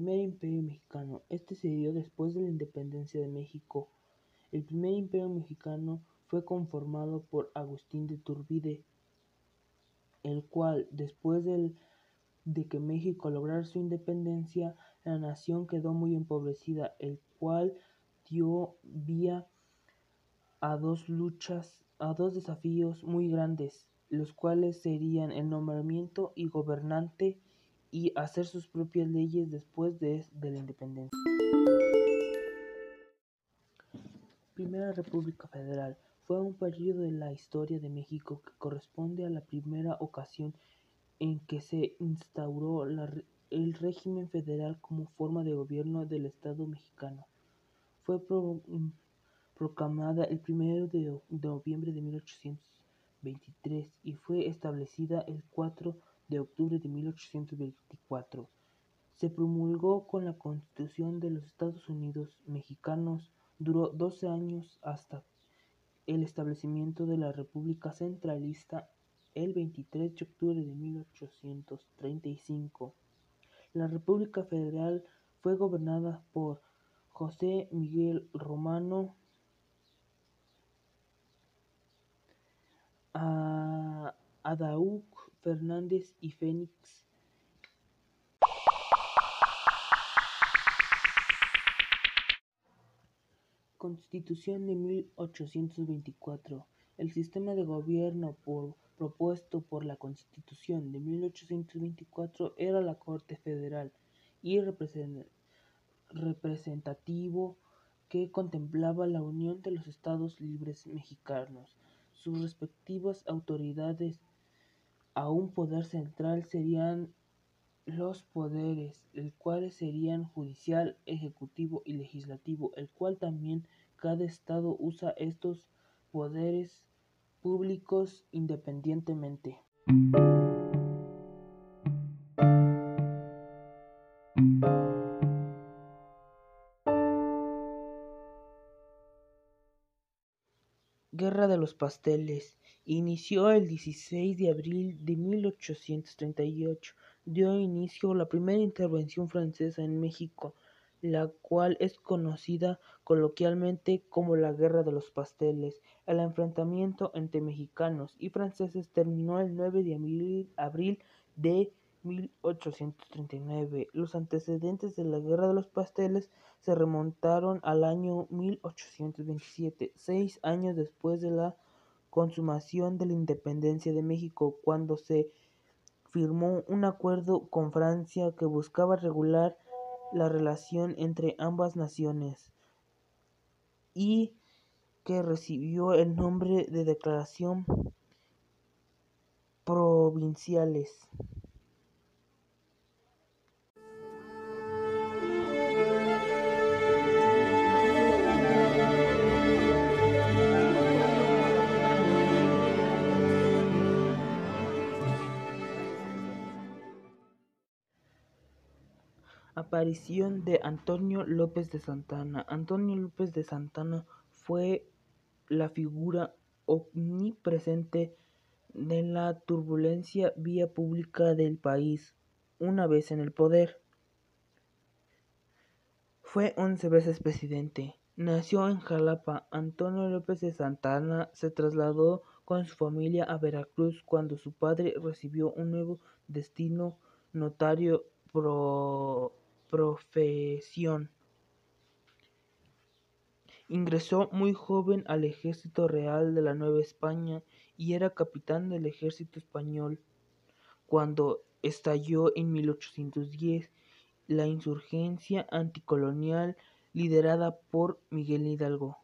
Primer Imperio Mexicano. Este se dio después de la independencia de México. El primer imperio mexicano fue conformado por Agustín de Iturbide, el cual, después de que México lograra su independencia, la nación quedó muy empobrecida, el cual dio vía a dos luchas, a dos desafíos muy grandes, los cuales serían el nombramiento y gobernante y hacer sus propias leyes después de, la independencia. Primera República Federal fue un periodo de la historia de México que corresponde a la primera ocasión en que se instauró el régimen federal como forma de gobierno del Estado mexicano. Fue proclamada el 1 de noviembre de 1823 y fue establecida el 4 de octubre de 1824. Se promulgó con la Constitución de los Estados Unidos Mexicanos, duró 12 años hasta el establecimiento de la República Centralista el 23 de octubre de 1835. La República Federal fue gobernada por José Miguel Romano Adaug Fernández y Félix Constitución de 1824. El sistema de gobierno propuesto por la Constitución de 1824 era la Corte Federal y representativo que contemplaba la unión de los Estados libres mexicanos. Sus respectivas autoridades a un poder central serían los poderes, el cuales serían judicial, ejecutivo y legislativo, el cual también cada estado usa estos poderes públicos independientemente. Guerra de los Pasteles. Inició el 16 de abril de 1838. Dio inicio la primera intervención francesa en México, la cual es conocida coloquialmente como la Guerra de los Pasteles. El enfrentamiento entre mexicanos y franceses terminó el 9 de abril de 1839. Los antecedentes de la Guerra de los Pasteles se remontaron al año 1827, seis años después de la consumación de la independencia de México, cuando se firmó un acuerdo con Francia que buscaba regular la relación entre ambas naciones y que recibió el nombre de Declaración Provinciales. Aparición de Antonio López de Santana. Antonio López de Santana fue la figura omnipresente de la turbulencia vía pública del país una vez en el poder. Fue once veces presidente. Nació en Jalapa. Antonio López de Santana se trasladó con su familia a Veracruz cuando su padre recibió un nuevo destino notario pro profesión. Ingresó muy joven al ejército real de la Nueva España y era capitán del ejército español cuando estalló en 1810 la insurgencia anticolonial liderada por Miguel Hidalgo.